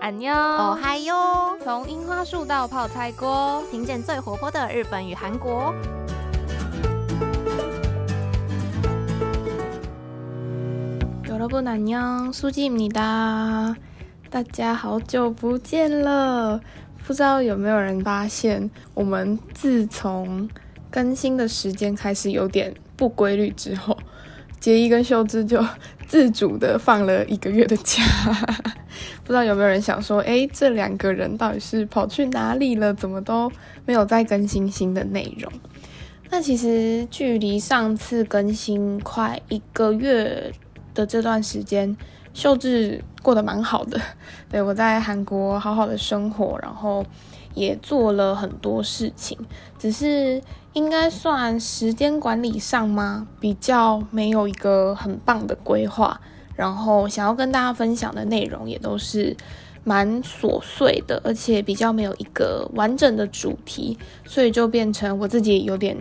安妞，哦嗨哟！从樱花树到泡菜锅，听见最活泼的日本与韩国。여러분안녕수지입니다大家好久不见了，不知道有没有人发现，我们自从更新的时间开始有点不规律之后，杰伊跟秀智就 自主的放了一个月的假。不知道有没有人想说，哎，这两个人到底是跑去哪里了？怎么都没有再更新新的内容？那其实距离上次更新快一个月的这段时间，秀智过得蛮好的。对我在韩国好好的生活，然后也做了很多事情，只是应该算时间管理上吗？比较没有一个很棒的规划。然后想要跟大家分享的内容也都是蛮琐碎的，而且比较没有一个完整的主题，所以就变成我自己有点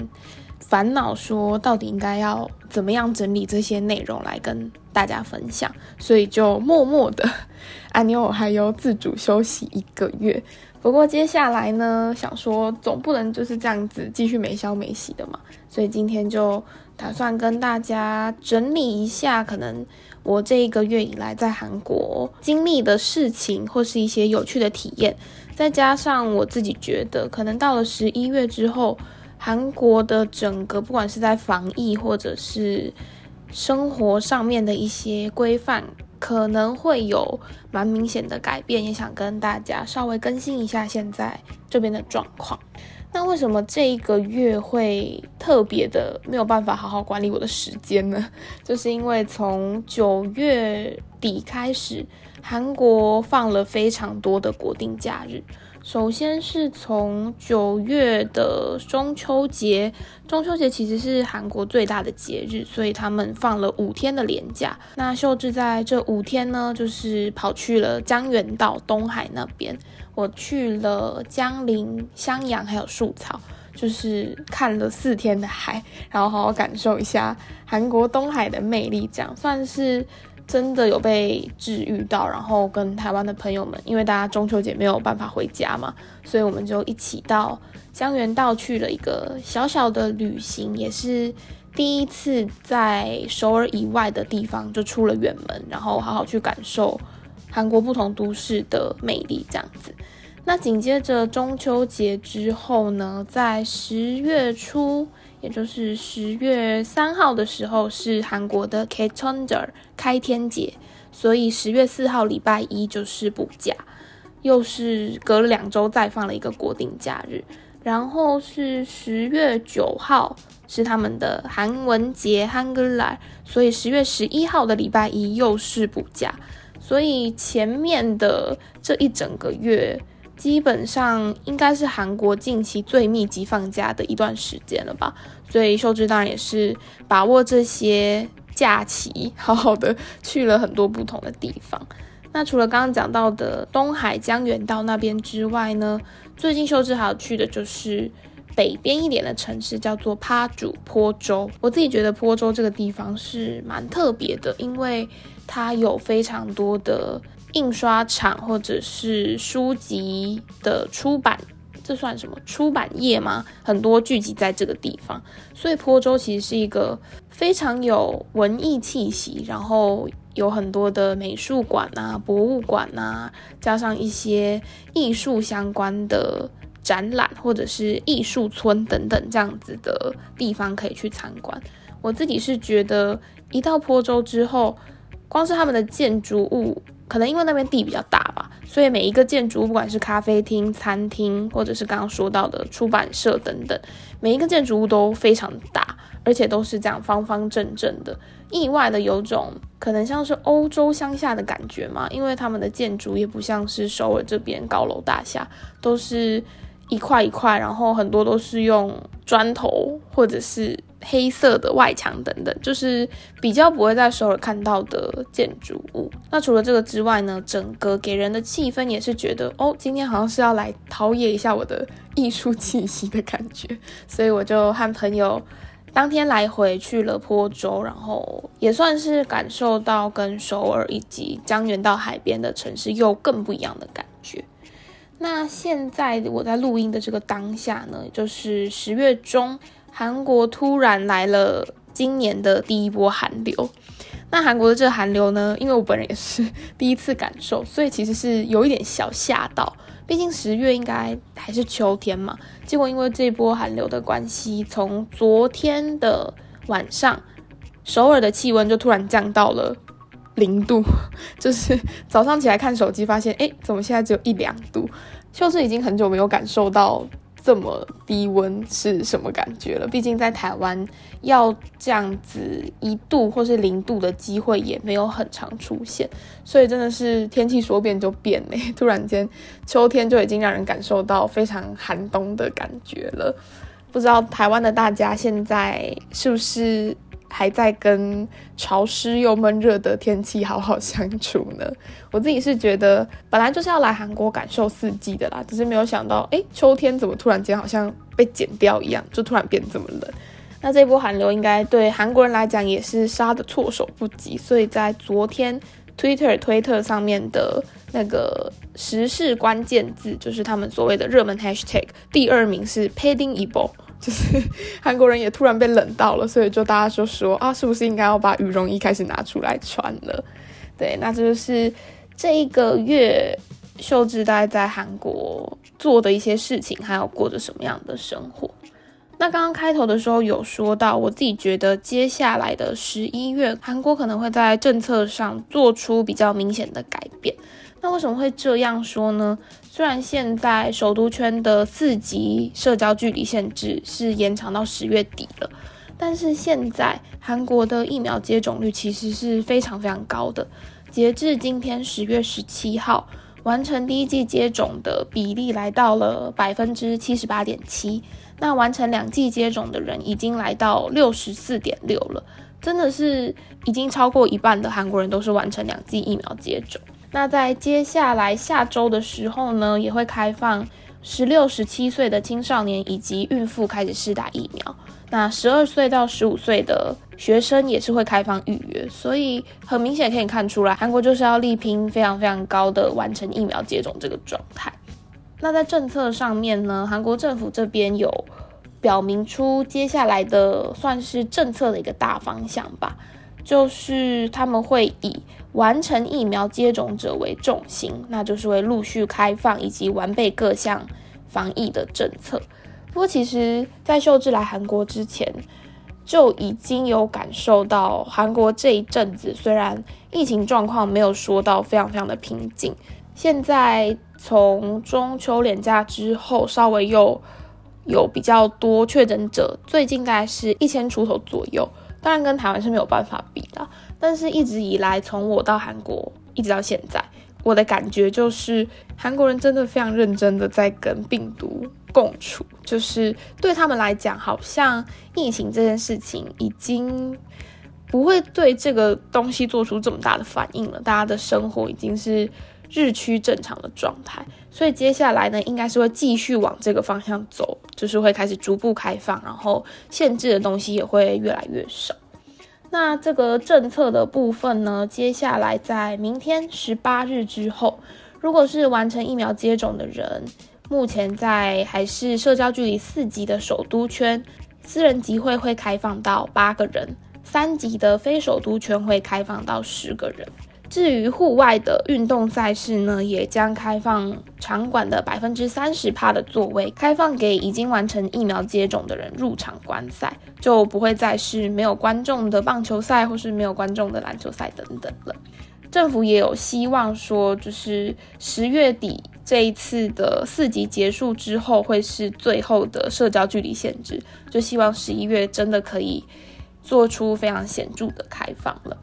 烦恼，说到底应该要怎么样整理这些内容来跟大家分享，所以就默默的，安妞还有自主休息一个月。不过接下来呢，想说总不能就是这样子继续没消没息的嘛，所以今天就打算跟大家整理一下，可能。我这一个月以来在韩国经历的事情，或是一些有趣的体验，再加上我自己觉得，可能到了十一月之后，韩国的整个不管是在防疫或者是生活上面的一些规范，可能会有蛮明显的改变，也想跟大家稍微更新一下现在这边的状况。那为什么这一个月会特别的没有办法好好管理我的时间呢？就是因为从九月底开始，韩国放了非常多的国定假日。首先是从九月的中秋节，中秋节其实是韩国最大的节日，所以他们放了五天的连假。那秀智在这五天呢，就是跑去了江原道东海那边。我去了江陵、襄阳还有树草，就是看了四天的海，然后好好感受一下韩国东海的魅力，这样算是。真的有被治愈到，然后跟台湾的朋友们，因为大家中秋节没有办法回家嘛，所以我们就一起到江原道去了一个小小的旅行，也是第一次在首尔以外的地方就出了远门，然后好好去感受韩国不同都市的魅力，这样子。那紧接着中秋节之后呢，在十月初。也就是十月三号的时候是韩国的 k a t o n d e r 开天节，所以十月四号礼拜一就是补假，又是隔了两周再放了一个国定假日。然后是十月九号是他们的韩文节 h a n g u l a 所以十月十一号的礼拜一又是补假，所以前面的这一整个月。基本上应该是韩国近期最密集放假的一段时间了吧，所以秀智当然也是把握这些假期，好好的去了很多不同的地方。那除了刚刚讲到的东海江原道那边之外呢，最近秀智还要去的就是北边一点的城市，叫做趴主坡州。我自己觉得坡州这个地方是蛮特别的，因为它有非常多的。印刷厂或者是书籍的出版，这算什么出版业吗？很多聚集在这个地方，所以坡州其实是一个非常有文艺气息，然后有很多的美术馆啊、博物馆啊，加上一些艺术相关的展览或者是艺术村等等这样子的地方可以去参观。我自己是觉得一到坡州之后，光是他们的建筑物。可能因为那边地比较大吧，所以每一个建筑物，不管是咖啡厅、餐厅，或者是刚刚说到的出版社等等，每一个建筑物都非常大，而且都是这样方方正正的，意外的有种可能像是欧洲乡下的感觉嘛，因为他们的建筑也不像是首尔这边高楼大厦，都是一块一块，然后很多都是用砖头或者是。黑色的外墙等等，就是比较不会在首尔看到的建筑物。那除了这个之外呢，整个给人的气氛也是觉得，哦，今天好像是要来陶冶一下我的艺术气息的感觉。所以我就和朋友当天来回去了坡州，然后也算是感受到跟首尔以及江原到海边的城市又更不一样的感觉。那现在我在录音的这个当下呢，就是十月中，韩国突然来了今年的第一波寒流。那韩国的这个寒流呢，因为我本人也是第一次感受，所以其实是有一点小吓到。毕竟十月应该还是秋天嘛，结果因为这波寒流的关系，从昨天的晚上，首尔的气温就突然降到了零度，就是早上起来看手机发现，哎，怎么现在只有一两度？秀智已经很久没有感受到。这么低温是什么感觉了？毕竟在台湾要这样子一度或是零度的机会也没有很常出现，所以真的是天气说变就变嘞！突然间秋天就已经让人感受到非常寒冬的感觉了。不知道台湾的大家现在是不是？还在跟潮湿又闷热的天气好好相处呢。我自己是觉得，本来就是要来韩国感受四季的啦，只是没有想到，哎，秋天怎么突然间好像被剪掉一样，就突然变这么冷。那这波寒流应该对韩国人来讲也是杀的措手不及，所以在昨天 Twitter 推特上面的那个时事关键字，就是他们所谓的热门 Hashtag，第二名是 Padding Ebo。就是韩国人也突然被冷到了，所以就大家就说啊，是不是应该要把羽绒衣开始拿出来穿了？对，那这就是这一个月秀智大概在韩国做的一些事情，还有过着什么样的生活。那刚刚开头的时候有说到，我自己觉得接下来的十一月，韩国可能会在政策上做出比较明显的改变。那为什么会这样说呢？虽然现在首都圈的四级社交距离限制是延长到十月底了，但是现在韩国的疫苗接种率其实是非常非常高的。截至今天十月十七号，完成第一剂接种的比例来到了百分之七十八点七，那完成两剂接种的人已经来到六十四点六了，真的是已经超过一半的韩国人都是完成两剂疫苗接种。那在接下来下周的时候呢，也会开放十六、十七岁的青少年以及孕妇开始试打疫苗。那十二岁到十五岁的学生也是会开放预约，所以很明显可以看出来，韩国就是要力拼非常非常高的完成疫苗接种这个状态。那在政策上面呢，韩国政府这边有表明出接下来的算是政策的一个大方向吧，就是他们会以。完成疫苗接种者为重心，那就是会陆续开放以及完备各项防疫的政策。不过，其实，在秀智来韩国之前，就已经有感受到韩国这一阵子虽然疫情状况没有说到非常非常的平静，现在从中秋连假之后，稍微又有比较多确诊者，最近大概是一千出头左右，当然跟台湾是没有办法比的。但是一直以来，从我到韩国一直到现在，我的感觉就是韩国人真的非常认真的在跟病毒共处。就是对他们来讲，好像疫情这件事情已经不会对这个东西做出这么大的反应了。大家的生活已经是日趋正常的状态，所以接下来呢，应该是会继续往这个方向走，就是会开始逐步开放，然后限制的东西也会越来越少。那这个政策的部分呢？接下来在明天十八日之后，如果是完成疫苗接种的人，目前在还是社交距离四级的首都圈，私人集会会开放到八个人；三级的非首都圈会开放到十个人。至于户外的运动赛事呢，也将开放场馆的百分之三十趴的座位，开放给已经完成疫苗接种的人入场观赛，就不会再是没有观众的棒球赛或是没有观众的篮球赛等等了。政府也有希望说，就是十月底这一次的四级结束之后，会是最后的社交距离限制，就希望十一月真的可以做出非常显著的开放了。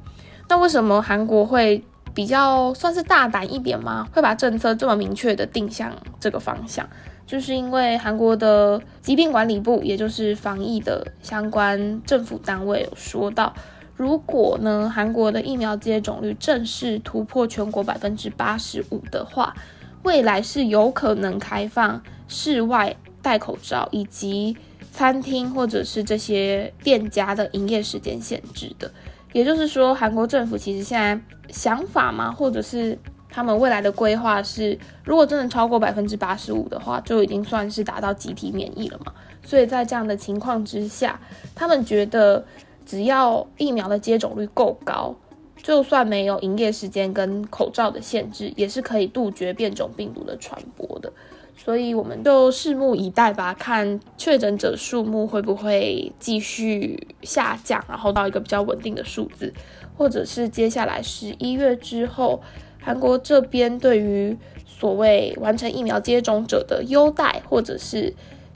那为什么韩国会比较算是大胆一点吗？会把政策这么明确的定向这个方向，就是因为韩国的疾病管理部，也就是防疫的相关政府单位有说到，如果呢韩国的疫苗接种率正式突破全国百分之八十五的话，未来是有可能开放室外戴口罩以及。餐厅或者是这些店家的营业时间限制的。也就是说，韩国政府其实现在想法嘛，或者是他们未来的规划是，如果真的超过百分之八十五的话，就已经算是达到集体免疫了嘛。所以在这样的情况之下，他们觉得只要疫苗的接种率够高，就算没有营业时间跟口罩的限制，也是可以杜绝变种病毒的传播的。所以我们就拭目以待吧，看确诊者数目会不会继续下降，然后到一个比较稳定的数字，或者是接下来十一月之后，韩国这边对于所谓完成疫苗接种者的优待，或者是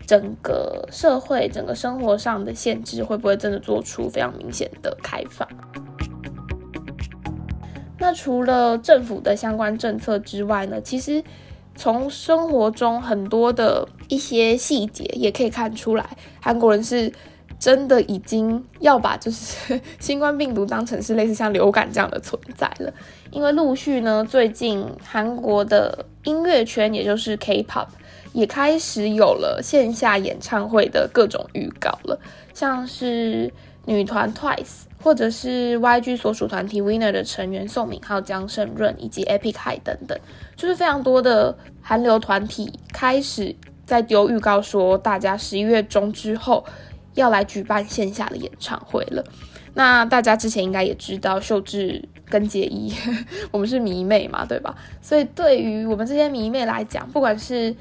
整个社会、整个生活上的限制，会不会真的做出非常明显的开放？那除了政府的相关政策之外呢？其实。从生活中很多的一些细节也可以看出来，韩国人是真的已经要把就是新冠病毒当成是类似像流感这样的存在了。因为陆续呢，最近韩国的音乐圈，也就是 K-pop，也开始有了线下演唱会的各种预告了，像是女团 Twice。或者是 YG 所属团体 Winner 的成员宋敏浩、姜胜润以及 Epic High 等等，就是非常多的韩流团体开始在丢预告，说大家十一月中之后要来举办线下的演唱会了。那大家之前应该也知道，秀智跟杰一，我们是迷妹嘛，对吧？所以对于我们这些迷妹来讲，不管是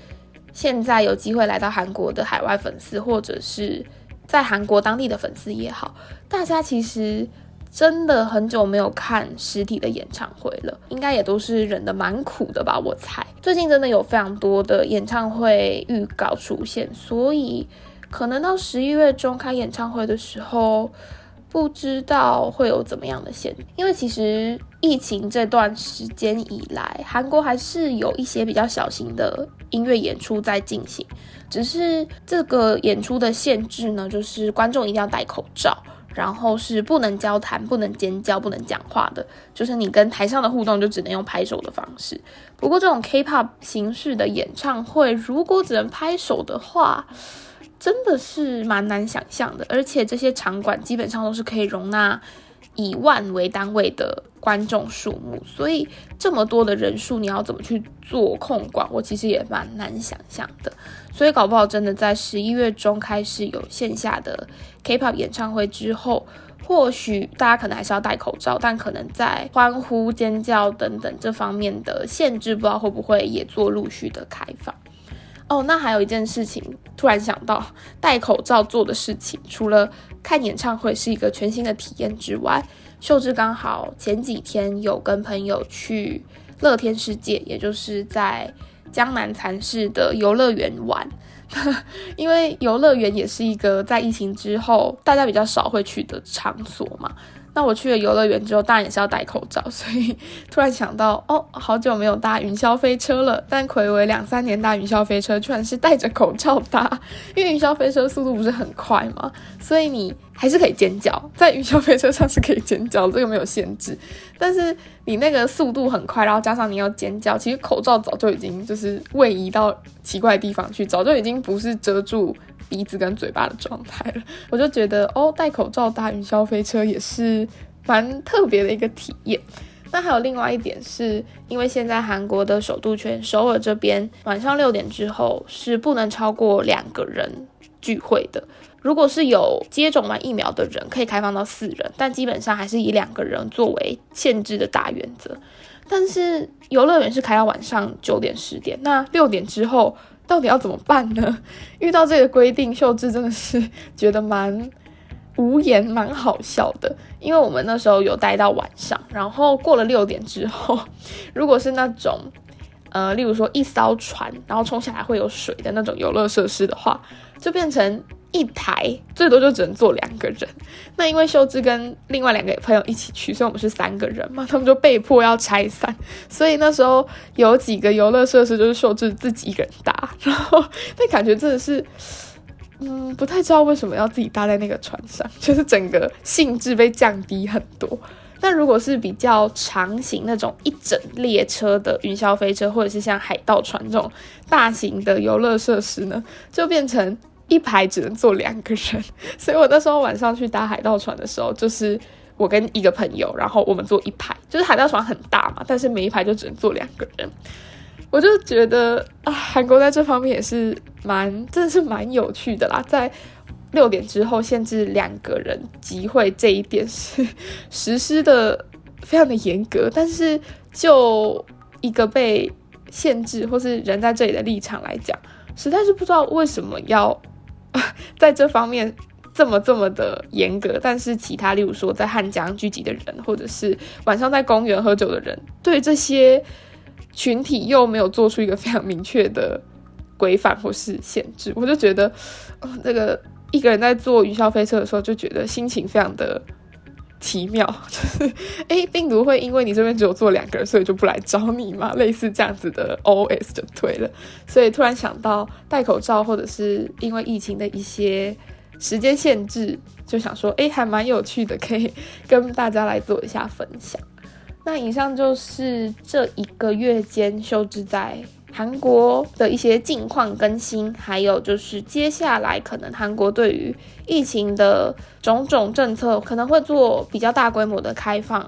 现在有机会来到韩国的海外粉丝，或者是在韩国当地的粉丝也好，大家其实真的很久没有看实体的演唱会了，应该也都是忍得蛮苦的吧？我猜最近真的有非常多的演唱会预告出现，所以可能到十一月中开演唱会的时候。不知道会有怎么样的限，因为其实疫情这段时间以来，韩国还是有一些比较小型的音乐演出在进行，只是这个演出的限制呢，就是观众一定要戴口罩，然后是不能交谈、不能尖叫、不能讲话的，就是你跟台上的互动就只能用拍手的方式。不过这种 K-pop 形式的演唱会，如果只能拍手的话，真的是蛮难想象的，而且这些场馆基本上都是可以容纳以万为单位的观众数目，所以这么多的人数，你要怎么去做控管？我其实也蛮难想象的。所以搞不好真的在十一月中开始有线下的 K-pop 演唱会之后，或许大家可能还是要戴口罩，但可能在欢呼、尖叫等等这方面的限制，不知道会不会也做陆续的开放。哦，那还有一件事情，突然想到戴口罩做的事情，除了看演唱会是一个全新的体验之外，秀智刚好前几天有跟朋友去乐天世界，也就是在江南蚕市的游乐园玩，因为游乐园也是一个在疫情之后大家比较少会去的场所嘛。那我去了游乐园之后，当然也是要戴口罩，所以突然想到，哦，好久没有搭云霄飞车了。但魁为两三年搭云霄飞车，居然是戴着口罩搭，因为云霄飞车速度不是很快嘛，所以你还是可以尖叫，在云霄飞车上是可以尖叫，这个没有限制。但是你那个速度很快，然后加上你要尖叫，其实口罩早就已经就是位移到奇怪的地方去，早就已经不是遮住。鼻子跟嘴巴的状态了，我就觉得哦，戴口罩搭云霄飞车也是蛮特别的一个体验。那还有另外一点是，因为现在韩国的首都圈首尔这边晚上六点之后是不能超过两个人聚会的。如果是有接种完疫苗的人，可以开放到四人，但基本上还是以两个人作为限制的大原则。但是游乐园是开到晚上九点十点，那六点之后。到底要怎么办呢？遇到这个规定，秀智真的是觉得蛮无言、蛮好笑的。因为我们那时候有待到晚上，然后过了六点之后，如果是那种呃，例如说一艘船，然后冲下来会有水的那种游乐设施的话，就变成。一台最多就只能坐两个人，那因为秀智跟另外两个朋友一起去，所以我们是三个人嘛，他们就被迫要拆散，所以那时候有几个游乐设施就是秀智自己一个人搭，然后那感觉真的是，嗯，不太知道为什么要自己搭在那个船上，就是整个兴致被降低很多。但如果是比较长型那种一整列车的云霄飞车，或者是像海盗船这种大型的游乐设施呢，就变成。一排只能坐两个人，所以我那时候晚上去搭海盗船的时候，就是我跟一个朋友，然后我们坐一排，就是海盗船很大嘛，但是每一排就只能坐两个人。我就觉得啊，韩国在这方面也是蛮，真的是蛮有趣的啦，在六点之后限制两个人集会这一点是实施的非常的严格，但是就一个被限制或是人在这里的立场来讲，实在是不知道为什么要 在这方面这么这么的严格，但是其他例如说在汉江聚集的人，或者是晚上在公园喝酒的人，对这些。群体又没有做出一个非常明确的规范或是限制，我就觉得，这个一个人在坐云霄飞车的时候，就觉得心情非常的奇妙。就是，哎，病毒会因为你这边只有坐两个人，所以就不来找你吗？类似这样子的 OS 就对了。所以突然想到戴口罩，或者是因为疫情的一些时间限制，就想说，哎，还蛮有趣的，可以跟大家来做一下分享。那以上就是这一个月间休之在韩国的一些近况更新，还有就是接下来可能韩国对于疫情的种种政策可能会做比较大规模的开放。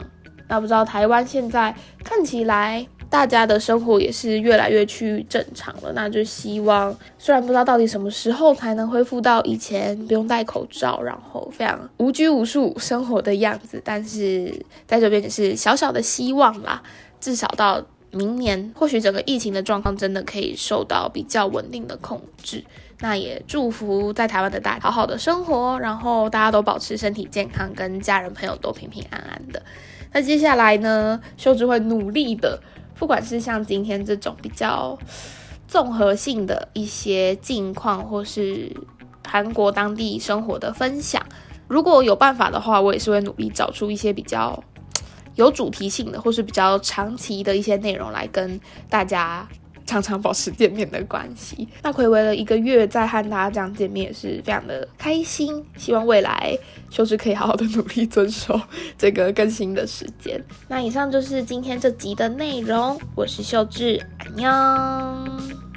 那不知道台湾现在看起来。大家的生活也是越来越趋于正常了，那就希望，虽然不知道到底什么时候才能恢复到以前不用戴口罩，然后非常无拘无束生活的样子，但是在这边只是小小的希望啦。至少到明年，或许整个疫情的状况真的可以受到比较稳定的控制。那也祝福在台湾的大家好好的生活，然后大家都保持身体健康，跟家人朋友都平平安安的。那接下来呢，秀智会努力的。不管是像今天这种比较综合性的一些近况，或是韩国当地生活的分享，如果有办法的话，我也是会努力找出一些比较有主题性的，或是比较长期的一些内容来跟大家。常常保持见面的关系，那回违了一个月，再和大家这样见面也是非常的开心。希望未来秀智可以好好的努力遵守这个更新的时间。那以上就是今天这集的内容，我是秀智，安妞。